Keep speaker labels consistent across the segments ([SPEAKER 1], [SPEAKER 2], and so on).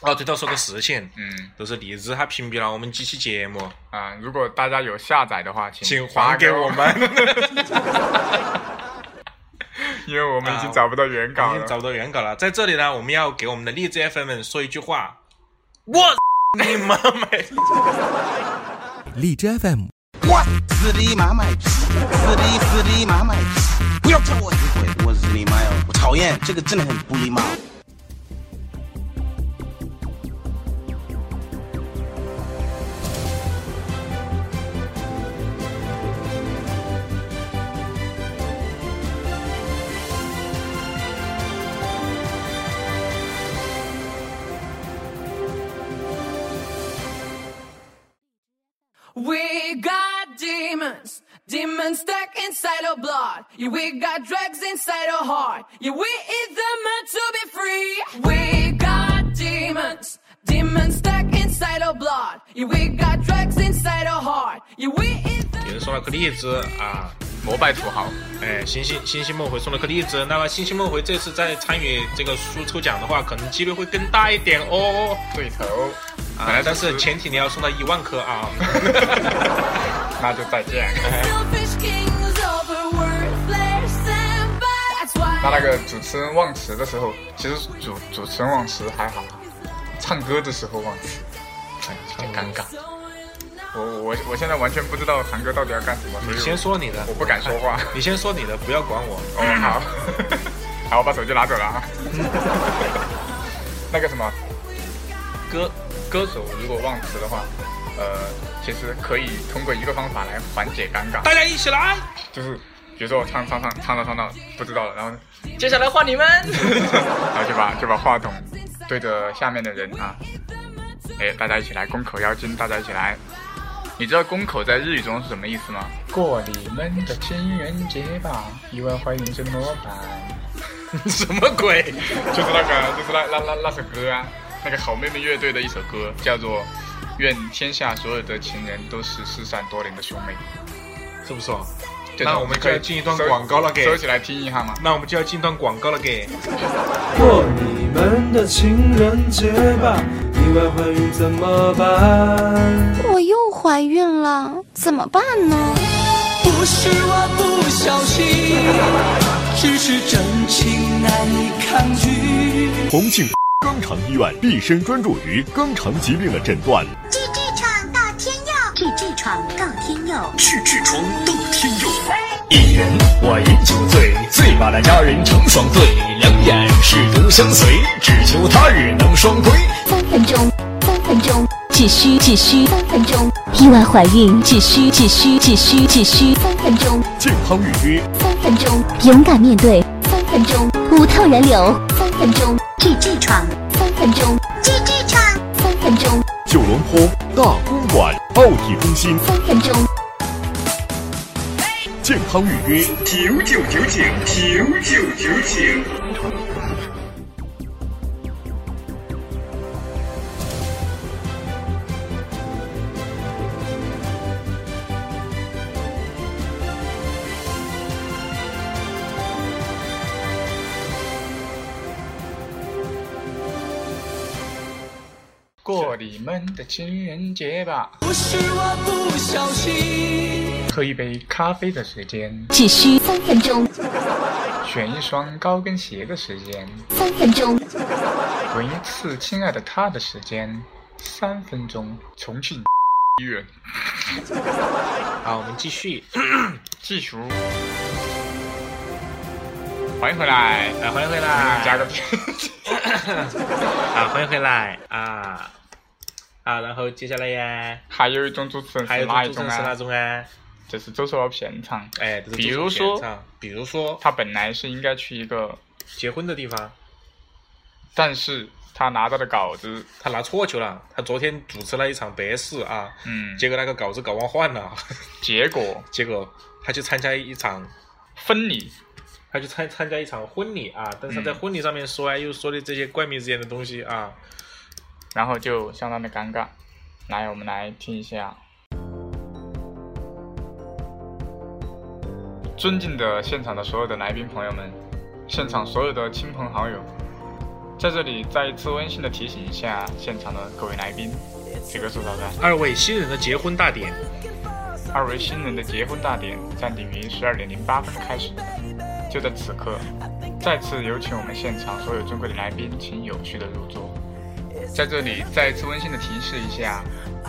[SPEAKER 1] 哦，对头，说个事情，
[SPEAKER 2] 嗯
[SPEAKER 1] 就是荔枝它屏蔽了我们几期节目，
[SPEAKER 2] 啊，如果大家有下载的话，
[SPEAKER 1] 请
[SPEAKER 2] 发
[SPEAKER 1] 还给我
[SPEAKER 2] 我，
[SPEAKER 1] 们。
[SPEAKER 2] 因为我们已经找不到原稿了。
[SPEAKER 1] 已经找不到原稿了。在这里呢，我们要给我们的荔枝 FM 们说一句话：我你妈卖！
[SPEAKER 3] 荔枝 FM
[SPEAKER 4] 我日你妈卖批，是你是你妈卖批，不要叫我死鬼，我日你妈哟，我讨厌，这个真的很不礼貌。
[SPEAKER 5] We got demons, demons stuck inside our blood. Yeah, we got drugs inside our heart. Yeah, we eat them meant to be free. We got demons, demons stuck inside our blood. Yeah, we got drugs inside our heart. Yeah, we eat them.
[SPEAKER 1] 有人送了颗荔枝啊，
[SPEAKER 2] 膜拜土豪，
[SPEAKER 1] 哎，星星星星梦回送了颗荔枝。那么星星梦回这次再参与这个书抽奖的话，可能几率会更大一点哦。
[SPEAKER 2] 对头。
[SPEAKER 1] 啊
[SPEAKER 2] 来，
[SPEAKER 1] 但是前提你要送到一万颗啊。
[SPEAKER 2] 那就再见。那那个主持人忘词的时候，其实主主持人忘词还好，唱歌的时候忘词，哎，有点尴尬。我我我现在完全不知道韩哥到底要干什么，
[SPEAKER 1] 你先说你的，
[SPEAKER 2] 我不敢说话。
[SPEAKER 1] 你先说你的，不要管我。
[SPEAKER 2] 哦，好，好，我把手机拿走了啊。那个什么，歌歌手如果忘词的话，呃，其实可以通过一个方法来缓解尴尬，
[SPEAKER 1] 大家一起来。
[SPEAKER 2] 就是比如说我唱唱唱唱到唱到不知道了，然后
[SPEAKER 6] 接下来换你们。
[SPEAKER 2] 然后就把就把话筒对着下面的人啊，哎，大家一起来，宫口妖精，大家一起来。你知道宫口在日语中是什么意思吗？过你们的情人节吧，意外怀孕怎么办？
[SPEAKER 1] 什么鬼？
[SPEAKER 2] 就是那个，就是那那那那首歌啊，那个好妹妹乐队的一首歌，叫做《愿天下所有的情人都是失散多年的兄妹》。
[SPEAKER 1] 是不是那我们就要进一段广告了，给
[SPEAKER 2] 收起来听一下嘛。
[SPEAKER 1] 那我们就要进一段广告了，给。
[SPEAKER 7] 过你们的情人节吧，意外怀孕怎么办？
[SPEAKER 8] 我又怀孕了，怎么办呢？
[SPEAKER 9] 不是我不小心，只是真情难以抗拒。
[SPEAKER 10] 重庆肛肠医院毕生专注于肛肠疾病的诊断
[SPEAKER 11] 床到天佑。
[SPEAKER 10] 去痔疮到天佑。一人我饮酒醉，醉把那佳人成双对，两眼是独相随，只求他日能双归。
[SPEAKER 8] 三分钟，三分钟，只需只需三分钟。意外怀孕只需只需只需只需三分钟，
[SPEAKER 10] 健康预约
[SPEAKER 8] 三分钟，勇敢面对三分钟，无痛人流三分钟
[SPEAKER 11] 治痔疮
[SPEAKER 8] 三分钟三分钟，
[SPEAKER 10] 九龙坡大公馆奥体中心
[SPEAKER 8] 三分钟。
[SPEAKER 10] 健康预约九九九九九九九
[SPEAKER 2] 你们的情人节吧，
[SPEAKER 9] 不是我不小心，
[SPEAKER 2] 喝一杯咖啡的时间，
[SPEAKER 8] 只需三分钟，
[SPEAKER 2] 选一双高跟鞋的时间，
[SPEAKER 8] 三分钟，
[SPEAKER 2] 吻一次亲爱的他的时间，三分钟。重庆。医 院
[SPEAKER 1] 好，我们继续。
[SPEAKER 2] 继续。欢迎回来，
[SPEAKER 1] 啊，欢迎回来，
[SPEAKER 2] 加个
[SPEAKER 1] 啊，欢迎回来。啊啊，然后接下来呀，
[SPEAKER 2] 还有一种主持人
[SPEAKER 1] 还有
[SPEAKER 2] 是哪一种
[SPEAKER 1] 是哪
[SPEAKER 2] 啊？
[SPEAKER 1] 种啊？
[SPEAKER 2] 就是走错了片场。
[SPEAKER 1] 哎，这是
[SPEAKER 2] 比如说
[SPEAKER 1] 主持现场比如说
[SPEAKER 2] 他本来是应该去一个
[SPEAKER 1] 结婚的地方，
[SPEAKER 2] 但是他拿到的稿子，
[SPEAKER 1] 他拿错球了。他昨天主持了一场白事啊，
[SPEAKER 2] 嗯，
[SPEAKER 1] 结果那个稿子搞忘换了，
[SPEAKER 2] 结果
[SPEAKER 1] 结果他去参加一场
[SPEAKER 2] 婚礼，
[SPEAKER 1] 他去参参加一场婚礼啊，但是他在
[SPEAKER 2] 嗯
[SPEAKER 1] 婚礼上面说啊，又说的这些怪迷之言的东西啊，
[SPEAKER 2] 然后就相当的尴尬。来，我们来听一下。尊敬的现场的所有的来宾朋友们，现场所有的亲朋好友，在这里再一次温馨的提醒一下现场的各位来宾，这个是啥子？
[SPEAKER 1] 二位新人的结婚大典。
[SPEAKER 2] 二位新人的结婚大典暂定于十二点零八分开始。就在此刻，再次有请我们现场所有尊贵的来宾，请有序的入座。在这里再一次温馨的提示一下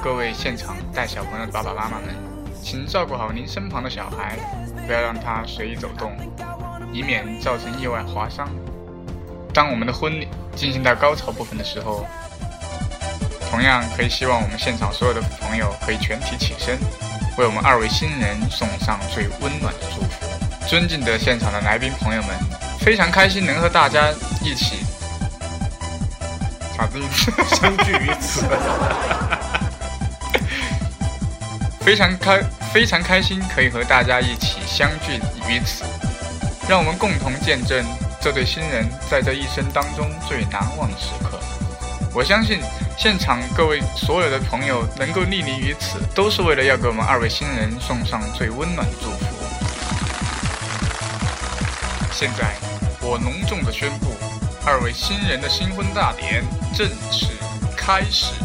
[SPEAKER 2] 各位现场带小朋友的爸爸妈妈们，请照顾好您身旁的小孩，不要让他随意走动，以免造成意外划伤。当我们的婚礼进行到高潮部分的时候，同样可以希望我们现场所有的朋友可以全体起身，为我们二位新人送上最温暖的祝福。尊敬的现场的来宾朋友们，非常开心能和大家一起啥子意思？
[SPEAKER 1] 相聚于此，
[SPEAKER 2] 非常开非常开心可以和大家一起相聚于此，让我们共同见证这对新人在这一生当中最难忘的时刻。我相信现场各位所有的朋友能够莅临于此，都是为了要给我们二位新人送上最温暖的祝福。现在，我隆重的宣布，二位新人的新婚大典正式开始。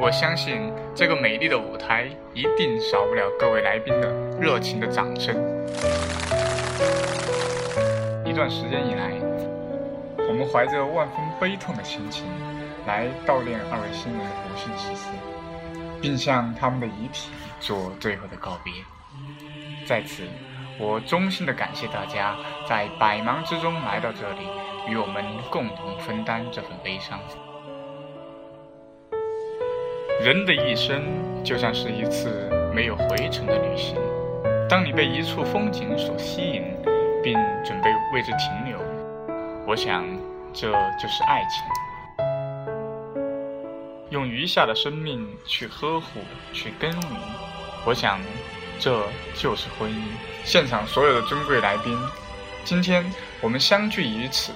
[SPEAKER 2] 我相信这个美丽的舞台一定少不了各位来宾的热情的掌声。一段时间以来，我们怀着万分悲痛的心情来悼念二位新人的不幸逝世，并向他们的遗体做最后的告别。在此，我衷心的感谢大家在百忙之中来到这里，与我们共同分担这份悲伤。人的一生就像是一次没有回程的旅行。当你被一处风景所吸引，并准备为之停留，我想这就是爱情。用余下的生命去呵护、去耕耘，我想这就是婚姻。现场所有的尊贵来宾，今天我们相聚于此，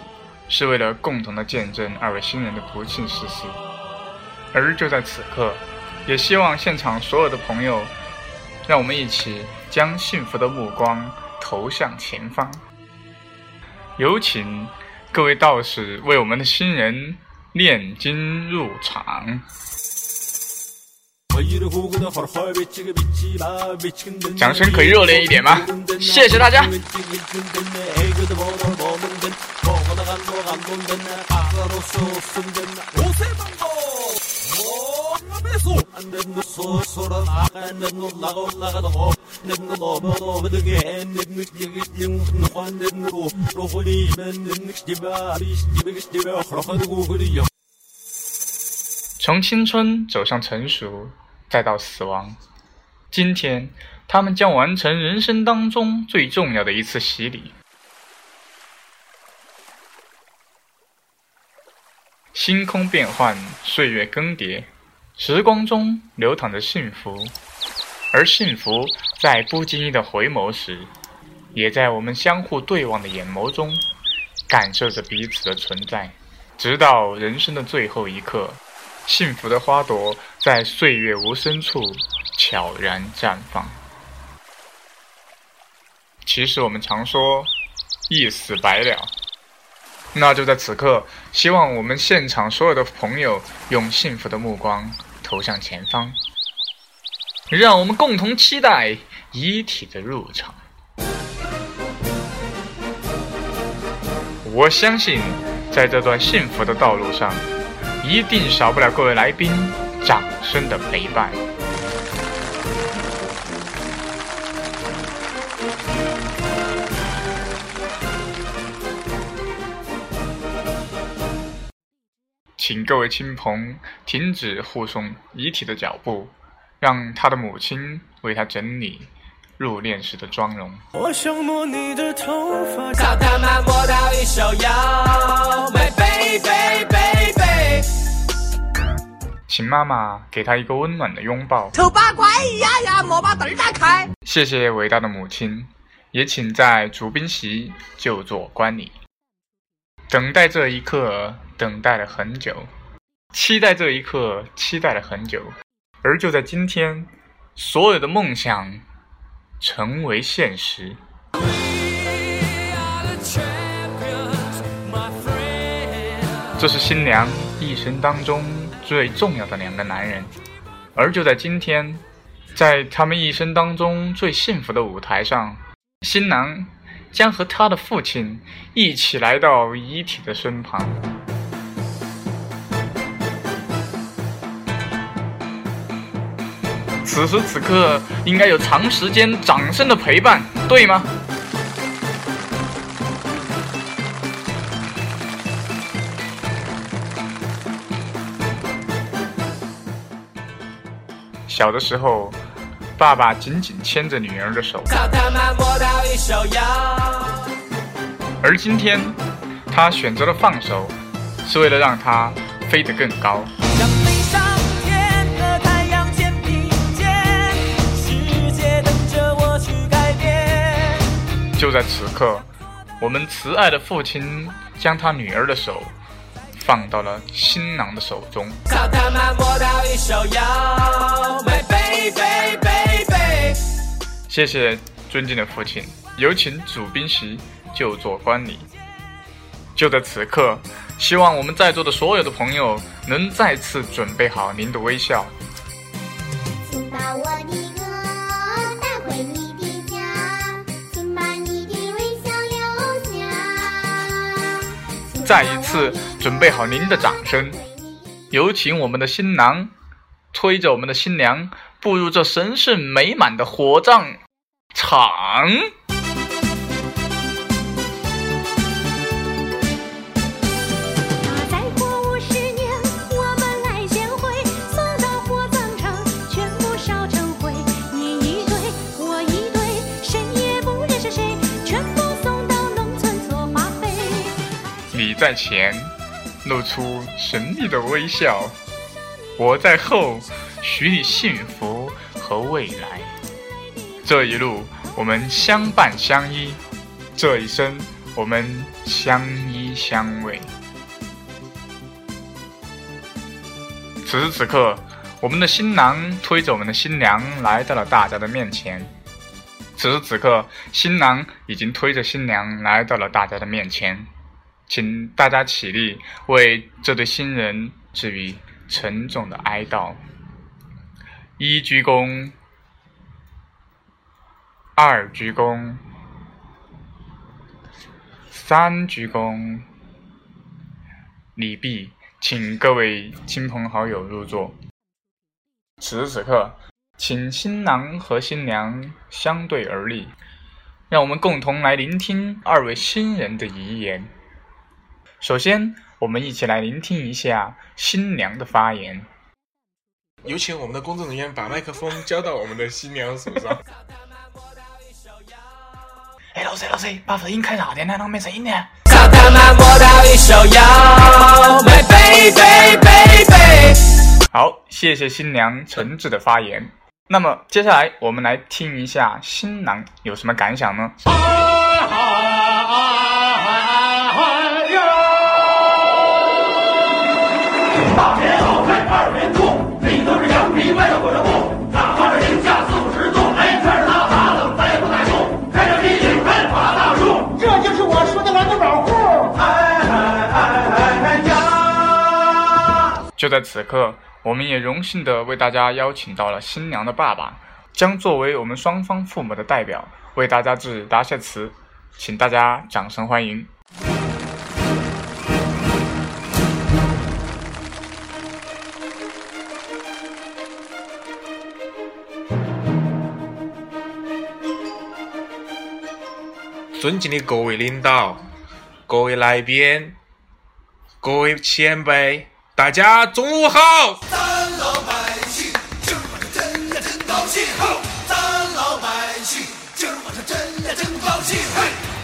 [SPEAKER 2] 是为了共同的见证二位新人的不幸逝世。而就在此刻，也希望现场所有的朋友，让我们一起将幸福的目光投向前方。有请各位道士为我们的新人念经入场。掌声可以热烈一点吗？谢谢大家。从青春走向成熟，再到死亡，今天他们将完成人生当中最重要的一次洗礼。星空变幻，岁月更迭。时光中流淌着幸福，而幸福在不经意的回眸时，也在我们相互对望的眼眸中，感受着彼此的存在，直到人生的最后一刻，幸福的花朵在岁月无声处悄然绽放。其实我们常说，一死百了。那就在此刻，希望我们现场所有的朋友用幸福的目光投向前方，让我们共同期待遗体的入场。我相信，在这段幸福的道路上，一定少不了各位来宾掌声的陪伴。请各位亲朋停止护送遗体的脚步，让他的母亲为他整理入殓时的妆容。
[SPEAKER 7] 我想摸你的头发，
[SPEAKER 9] 操他妈摸到一手妖，My baby baby。
[SPEAKER 2] 请妈妈给他一个温暖的拥抱。
[SPEAKER 6] 丑八怪呀呀，莫把灯打开。
[SPEAKER 2] 谢谢伟大的母亲，也请在主宾席就坐观礼。等待这一刻，等待了很久；期待这一刻，期待了很久。而就在今天，所有的梦想成为现实。这是新娘一生当中最重要的两个男人，而就在今天，在他们一生当中最幸福的舞台上，新郎将和他的父亲一起来到遗体的身旁。此时此刻，应该有长时间掌声的陪伴，对吗？小的时候，爸爸紧紧牵着女儿的手，而今天，他选择了放手，是为了让她飞得更高。就在此刻，我们慈爱的父亲将他女儿的手。放到了新郎的手中。谢谢尊敬的父亲，有请主宾席就坐观礼。就在此刻，希望我们在座的所有的朋友能再次准备好您的微笑。请把我的再一次。准备好您的掌声，有请我们的新郎推着我们的新娘步入这神圣美满的火葬场。在前。露出神秘的微笑，我在后，许你幸福和未来。这一路我们相伴相依，这一生我们相依相偎。此时此刻，我们的新郎推着我们的新娘来到了大家的面前。此时此刻，新郎已经推着新娘来到了大家的面前。请大家起立，为这对新人致以沉重的哀悼。一鞠躬，二鞠躬，三鞠躬。礼毕，请各位亲朋好友入座。此时此刻，请新郎和新娘相对而立，让我们共同来聆听二位新人的遗言。首先，我们一起来聆听一下新娘的发言。
[SPEAKER 1] 有请我们的工作人员把麦克风交到我们的新娘手上。
[SPEAKER 2] 哎，老师，老师，把声音开大点，难道没声音呢？好，谢谢新娘诚挚的发言。那么，接下来我们来听一下新郎有什么感想呢？就在此刻，我们也荣幸的为大家邀请到了新娘的爸爸，将作为我们双方父母的代表，为大家致答谢词，请大家掌声欢迎。
[SPEAKER 1] 尊敬的各位领导、各位来宾、各位前辈。大家中午好！咱老百姓今儿晚上真呀真高兴，咱老百姓今儿晚上真呀真高兴，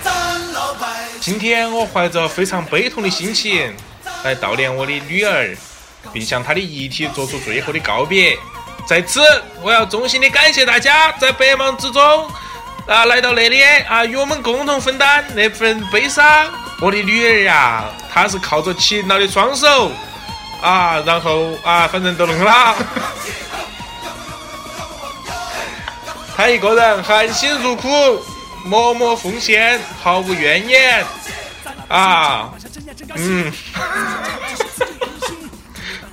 [SPEAKER 1] 咱老百姓。今天我怀着非常悲痛的心情来悼念我的女儿，并向她的遗体做出最后的告别。在此，我要衷心的感谢大家在百忙之中啊来到那里啊，与我们共同分担那份悲伤。我的女儿呀，她是靠着勤劳的双手啊，然后啊，反正都弄了。她一个人含辛茹苦，默默奉献，毫无怨言啊，嗯。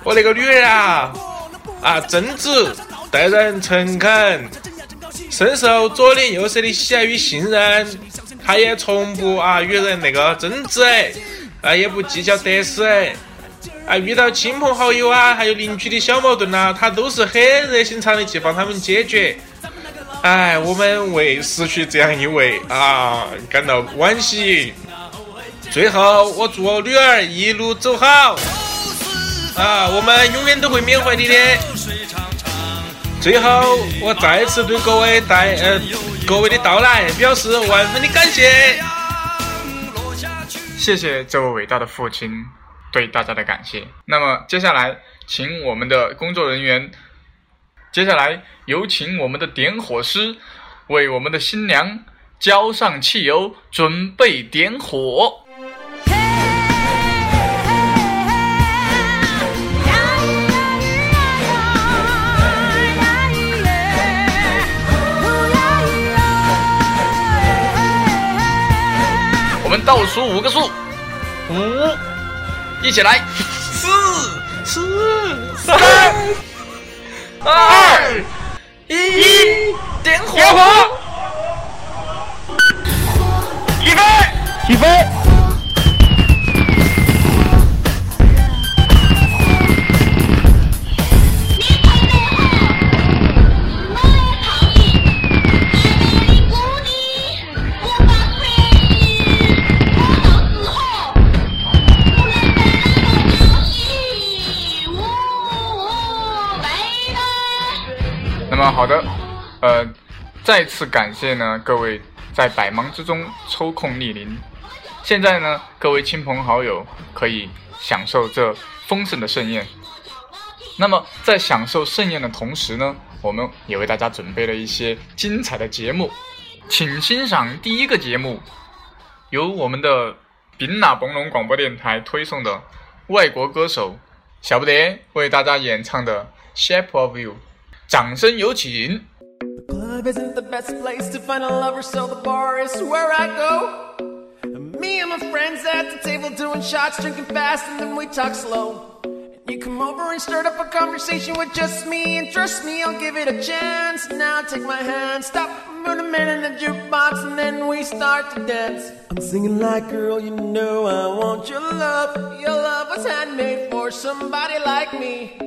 [SPEAKER 1] 我那个女儿啊，啊，正直，待人诚恳，深受左邻右舍的喜爱与信任。他也从不啊与人那个争执，啊，也不计较得失。啊，遇到亲朋好友啊，还有邻居的小矛盾呐，他都是很热心肠的去帮他们解决。哎，我们为失去这样一位啊感到惋惜。最后，我祝我女儿一路走好。啊，我们永远都会缅怀你的。最后，我再次对各位带呃各位的到来表示万分的感谢。
[SPEAKER 2] 谢谢这位伟大的父亲对大家的感谢。那么接下来，请我们的工作人员，接下来有请我们的点火师为我们的新娘浇上汽油，准备点火。数五个数，五，一起来，
[SPEAKER 1] 四，四，
[SPEAKER 2] 三，二，一，点火，
[SPEAKER 1] 点火，
[SPEAKER 2] 起飞，
[SPEAKER 1] 起飞。
[SPEAKER 2] 再次感谢呢各位在百忙之中抽空莅临。现在呢，各位亲朋好友可以享受这丰盛的盛宴。那么在享受盛宴的同时呢，我们也为大家准备了一些精彩的节目，请欣赏第一个节目，由我们的宾纳崩隆广播电台推送的外国歌手小不得为大家演唱的《Shape of You》。掌声有请。
[SPEAKER 6] Club isn't the best place to find a lover, so the bar is where I go. Me and my friends at the table doing shots, drinking fast, and then we talk slow. And you come over and start up a conversation with just me, and trust me, I'll give it a chance. Now take my hand, stop, put a man in the jukebox, and then we start to dance. I'm singing like, girl, you know I want your love. Your love was handmade for somebody like me.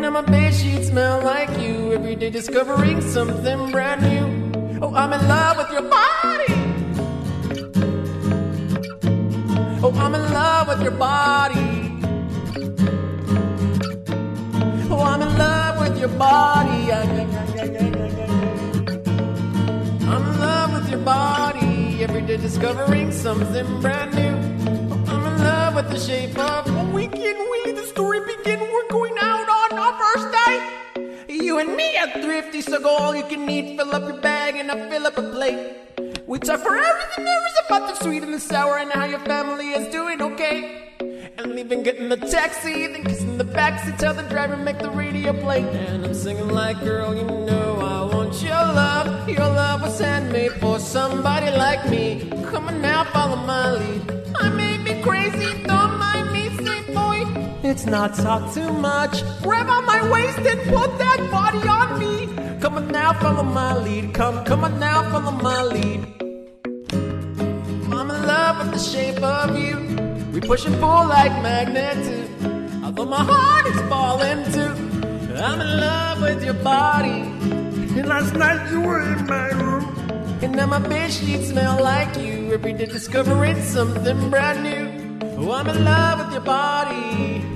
[SPEAKER 6] now my bed sheets smell like you. Every day discovering something brand new. Oh, I'm in love with your body. Oh, I'm in love with your body. Oh, I'm in love with your body. I'm in love with your body. Every day discovering something brand new. Oh, I'm in love with the shape of a weekend. We the story begin. We're going out first date. You and me are thrifty, so go all you can eat. Fill up your bag and I fill up a plate. We talk for everything there is about the sweet and the sour and how your family is doing okay. And leaving, getting the taxi, then kissing the backseat, tell the driver make the radio play. And I'm singing like, girl, you know I want your love. Your love was handmade for somebody like me. Come on now, follow my lead. I may be crazy, don't mind. It's not talk too much. Grab on my waist and put that body on me. Come on now, follow my lead. Come, come on now, follow my lead. I'm in love with the shape of you. We push and pull like magnets. Although my heart is falling too. I'm in love with your body. And last night you were in my room. And now my bed sheets smell like you. Every day discovering something brand new. Oh, I'm in love with your body.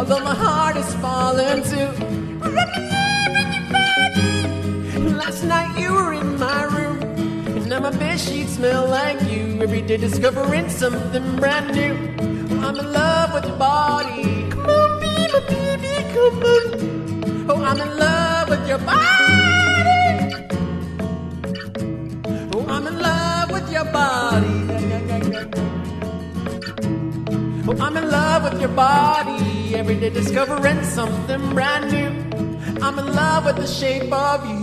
[SPEAKER 6] Although my heart is falling too. Last night you were in my room, and now my bed sheets smell like you. Every day discovering something brand new. I'm in love with your body. Come on, be my baby, come on. Oh, I'm in love with your body. Oh, I'm in love with your body. Oh, I'm in love with your body. Every day discovering something brand new. I'm in love with the shape of you.